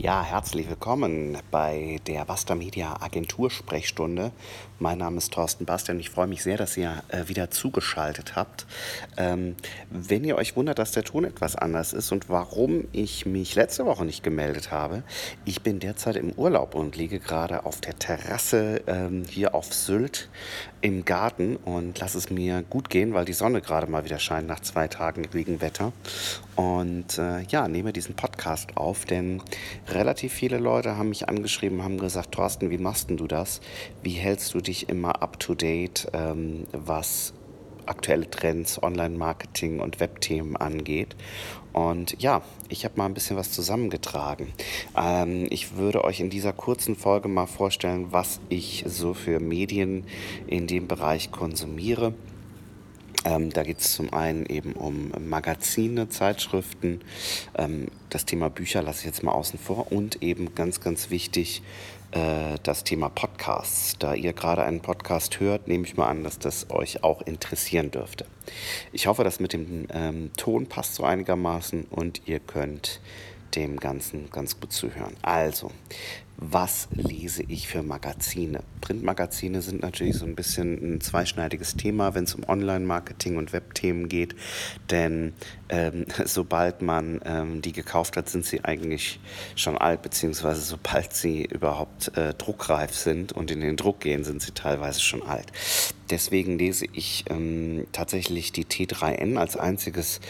Ja, herzlich willkommen bei der Vasta Media Agentur Sprechstunde. Mein Name ist Thorsten Bastian. Ich freue mich sehr, dass ihr äh, wieder zugeschaltet habt. Ähm, wenn ihr euch wundert, dass der Ton etwas anders ist und warum ich mich letzte Woche nicht gemeldet habe, ich bin derzeit im Urlaub und liege gerade auf der Terrasse ähm, hier auf Sylt im Garten und lasse es mir gut gehen, weil die Sonne gerade mal wieder scheint nach zwei Tagen Regenwetter. Und äh, ja, nehme diesen Podcast auf, denn relativ viele Leute haben mich angeschrieben, haben gesagt, Thorsten, wie machst du das? Wie hältst du dich immer up-to-date, ähm, was aktuelle Trends, Online-Marketing und Webthemen angeht. Und ja, ich habe mal ein bisschen was zusammengetragen. Ähm, ich würde euch in dieser kurzen Folge mal vorstellen, was ich so für Medien in dem Bereich konsumiere. Ähm, da geht es zum einen eben um Magazine, Zeitschriften. Ähm, das Thema Bücher lasse ich jetzt mal außen vor. Und eben ganz, ganz wichtig, äh, das Thema Podcasts. Da ihr gerade einen Podcast hört, nehme ich mal an, dass das euch auch interessieren dürfte. Ich hoffe, dass mit dem ähm, Ton passt so einigermaßen und ihr könnt dem Ganzen ganz gut zuhören. Also, was lese ich für Magazine? Printmagazine sind natürlich so ein bisschen ein zweischneidiges Thema, wenn es um Online-Marketing und Webthemen geht. Denn ähm, sobald man ähm, die gekauft hat, sind sie eigentlich schon alt, beziehungsweise sobald sie überhaupt äh, druckreif sind und in den Druck gehen, sind sie teilweise schon alt. Deswegen lese ich ähm, tatsächlich die T3N als einziges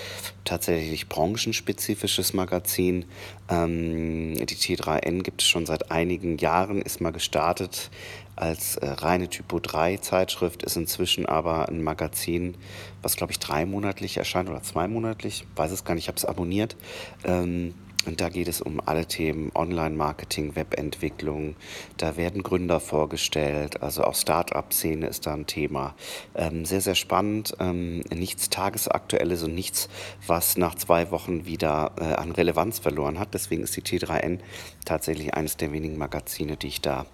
tatsächlich branchenspezifisches Magazin. Ähm, die T3N gibt es schon seit einigen Jahren, ist mal gestartet als äh, reine Typo 3 Zeitschrift, ist inzwischen aber ein Magazin, was glaube ich dreimonatlich erscheint oder zweimonatlich, weiß es gar nicht, ich habe es abonniert. Ähm, und da geht es um alle Themen Online-Marketing, Webentwicklung. Da werden Gründer vorgestellt, also auch Start-up-Szene ist da ein Thema. Ähm, sehr, sehr spannend. Ähm, nichts Tagesaktuelles und nichts, was nach zwei Wochen wieder äh, an Relevanz verloren hat. Deswegen ist die T3N tatsächlich eines der wenigen Magazine, die ich da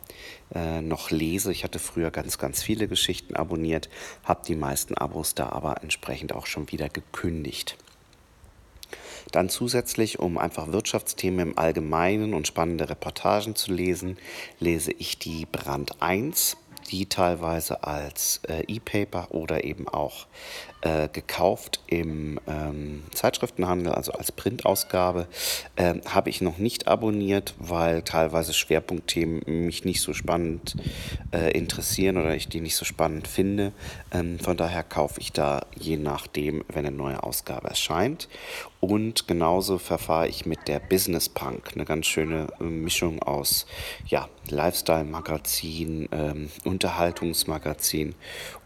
äh, noch lese. Ich hatte früher ganz, ganz viele Geschichten abonniert, habe die meisten Abos da aber entsprechend auch schon wieder gekündigt. Dann zusätzlich, um einfach Wirtschaftsthemen im Allgemeinen und spannende Reportagen zu lesen, lese ich die Brand 1 die teilweise als äh, E-Paper oder eben auch äh, gekauft im ähm, Zeitschriftenhandel, also als Printausgabe, äh, habe ich noch nicht abonniert, weil teilweise Schwerpunktthemen mich nicht so spannend äh, interessieren oder ich die nicht so spannend finde. Ähm, von daher kaufe ich da je nachdem, wenn eine neue Ausgabe erscheint. Und genauso verfahre ich mit der Business Punk, eine ganz schöne äh, Mischung aus ja, Lifestyle-Magazin, ähm, Unterhaltungsmagazin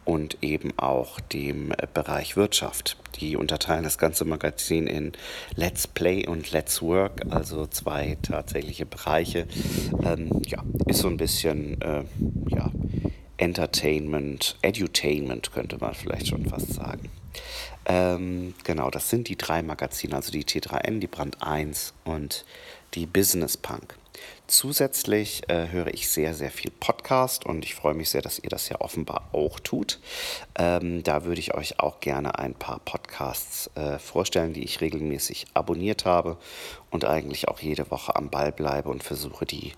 und eben auch dem äh, Bereich Wirtschaft. Die unterteilen das ganze Magazin in Let's Play und Let's Work, also zwei tatsächliche Bereiche. Ähm, ja, ist so ein bisschen äh, ja, Entertainment, Edutainment könnte man vielleicht schon fast sagen. Ähm, genau, das sind die drei Magazine, also die T3N, die Brand 1 und die Business Punk. Zusätzlich äh, höre ich sehr, sehr viel Podcast und ich freue mich sehr, dass ihr das ja offenbar auch tut. Ähm, da würde ich euch auch gerne ein paar Podcasts äh, vorstellen, die ich regelmäßig abonniert habe und eigentlich auch jede Woche am Ball bleibe und versuche, die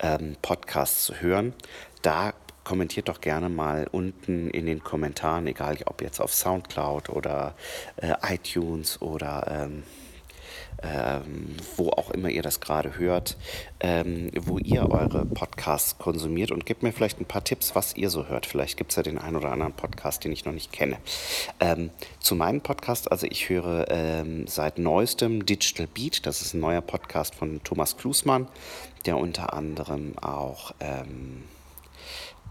ähm, Podcasts zu hören. Da kommentiert doch gerne mal unten in den Kommentaren, egal ob jetzt auf Soundcloud oder äh, iTunes oder ähm, ähm, wo auch immer ihr das gerade hört, ähm, wo ihr eure Podcasts konsumiert und gebt mir vielleicht ein paar Tipps, was ihr so hört. Vielleicht gibt es ja den einen oder anderen Podcast, den ich noch nicht kenne. Ähm, zu meinem Podcast, also ich höre ähm, seit neuestem Digital Beat, das ist ein neuer Podcast von Thomas Klusmann, der unter anderem auch ähm,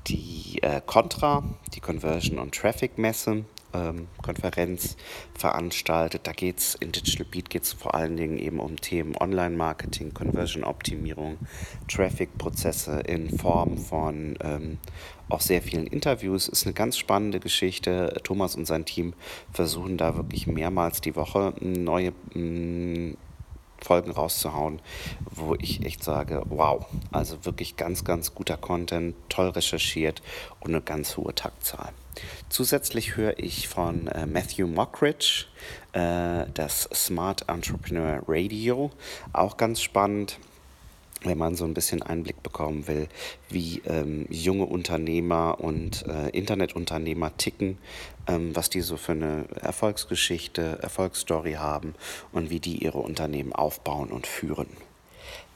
die äh, Contra, die Conversion und Traffic Messe ähm, Konferenz veranstaltet. Da geht es in Digital Beat geht's vor allen Dingen eben um Themen Online-Marketing, Conversion-Optimierung, Traffic-Prozesse in Form von ähm, auch sehr vielen Interviews. Ist eine ganz spannende Geschichte. Thomas und sein Team versuchen da wirklich mehrmals die Woche neue mh, Folgen rauszuhauen, wo ich echt sage, wow, also wirklich ganz, ganz guter Content, toll recherchiert und eine ganz hohe Taktzahl. Zusätzlich höre ich von äh, Matthew Mockridge äh, das Smart Entrepreneur Radio, auch ganz spannend. Wenn man so ein bisschen Einblick bekommen will, wie ähm, junge Unternehmer und äh, Internetunternehmer ticken, ähm, was die so für eine Erfolgsgeschichte, Erfolgsstory haben und wie die ihre Unternehmen aufbauen und führen.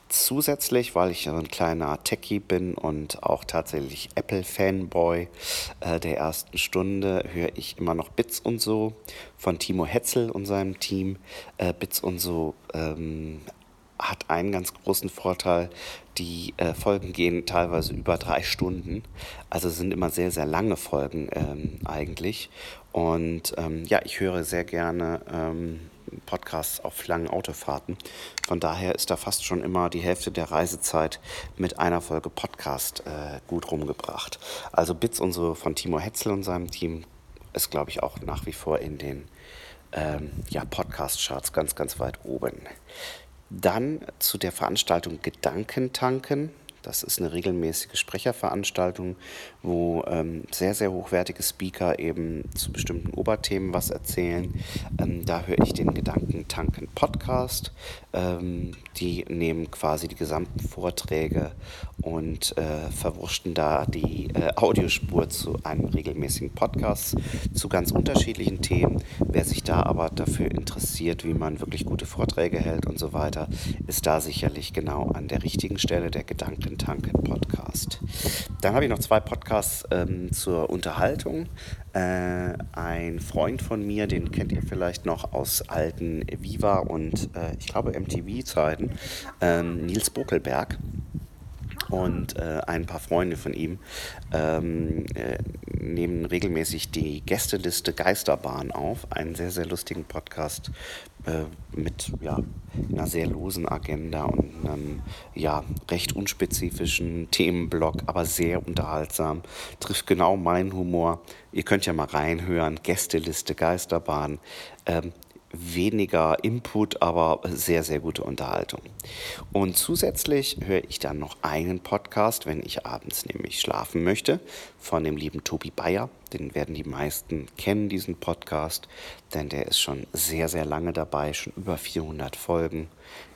Zusätzlich, weil ich ein kleiner Techie bin und auch tatsächlich Apple-Fanboy äh, der ersten Stunde, höre ich immer noch Bits und so von Timo Hetzel und seinem Team. Äh, Bits und so ähm, hat einen ganz großen Vorteil. Die äh, Folgen gehen teilweise über drei Stunden. Also sind immer sehr, sehr lange Folgen ähm, eigentlich. Und ähm, ja, ich höre sehr gerne ähm, Podcasts auf langen Autofahrten. Von daher ist da fast schon immer die Hälfte der Reisezeit mit einer Folge Podcast äh, gut rumgebracht. Also Bits und so von Timo Hetzel und seinem Team ist, glaube ich, auch nach wie vor in den ähm, ja, Podcast-Charts ganz, ganz weit oben. Dann zu der Veranstaltung Gedankentanken. Das ist eine regelmäßige Sprecherveranstaltung, wo ähm, sehr, sehr hochwertige Speaker eben zu bestimmten Oberthemen was erzählen. Ähm, da höre ich den Gedankentanken Podcast. Ähm, die nehmen quasi die gesamten Vorträge und äh, verwurschten da die äh, Audiospur zu einem regelmäßigen Podcast zu ganz unterschiedlichen Themen. Wer sich da aber dafür interessiert, wie man wirklich gute Vorträge hält und so weiter, ist da sicherlich genau an der richtigen Stelle der Gedankentanken Podcast. Dann habe ich noch zwei Podcasts ähm, zur Unterhaltung. Äh, ein Freund von mir, den kennt ihr vielleicht noch aus alten Viva und äh, ich glaube MTV-Zeiten, ähm, Nils Bokelberg und äh, ein paar Freunde von ihm ähm, äh, nehmen regelmäßig die Gästeliste Geisterbahn auf, einen sehr, sehr lustigen Podcast äh, mit ja, einer sehr losen Agenda und einem ja, recht unspezifischen Themenblock, aber sehr unterhaltsam. Trifft genau meinen Humor. Ihr könnt ja mal reinhören. Gästeliste Geisterbahn. Ähm, weniger Input, aber sehr, sehr gute Unterhaltung. Und zusätzlich höre ich dann noch einen Podcast, wenn ich abends nämlich schlafen möchte, von dem lieben Tobi Bayer. Den werden die meisten kennen, diesen Podcast, denn der ist schon sehr, sehr lange dabei, schon über 400 Folgen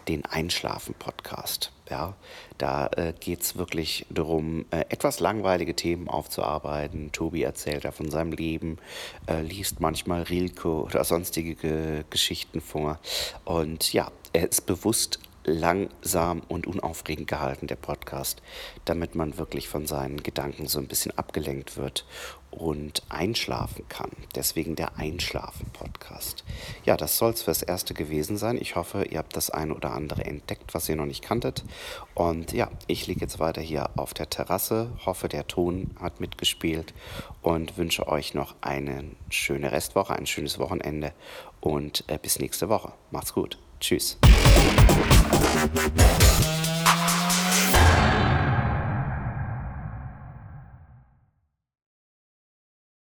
den Einschlafen-Podcast. Ja, da äh, geht es wirklich darum, äh, etwas langweilige Themen aufzuarbeiten. Tobi erzählt da von seinem Leben, äh, liest manchmal Rilke oder sonstige Geschichten vor. Und ja, er ist bewusst langsam und unaufregend gehalten, der Podcast, damit man wirklich von seinen Gedanken so ein bisschen abgelenkt wird und einschlafen kann. Deswegen der Einschlafen-Podcast. Ja, das soll es fürs Erste gewesen sein. Ich hoffe, ihr habt das eine oder andere entdeckt, was ihr noch nicht kanntet. Und ja, ich liege jetzt weiter hier auf der Terrasse, hoffe, der Ton hat mitgespielt und wünsche euch noch eine schöne Restwoche, ein schönes Wochenende und äh, bis nächste Woche. Macht's gut. Tschüss. Thank you.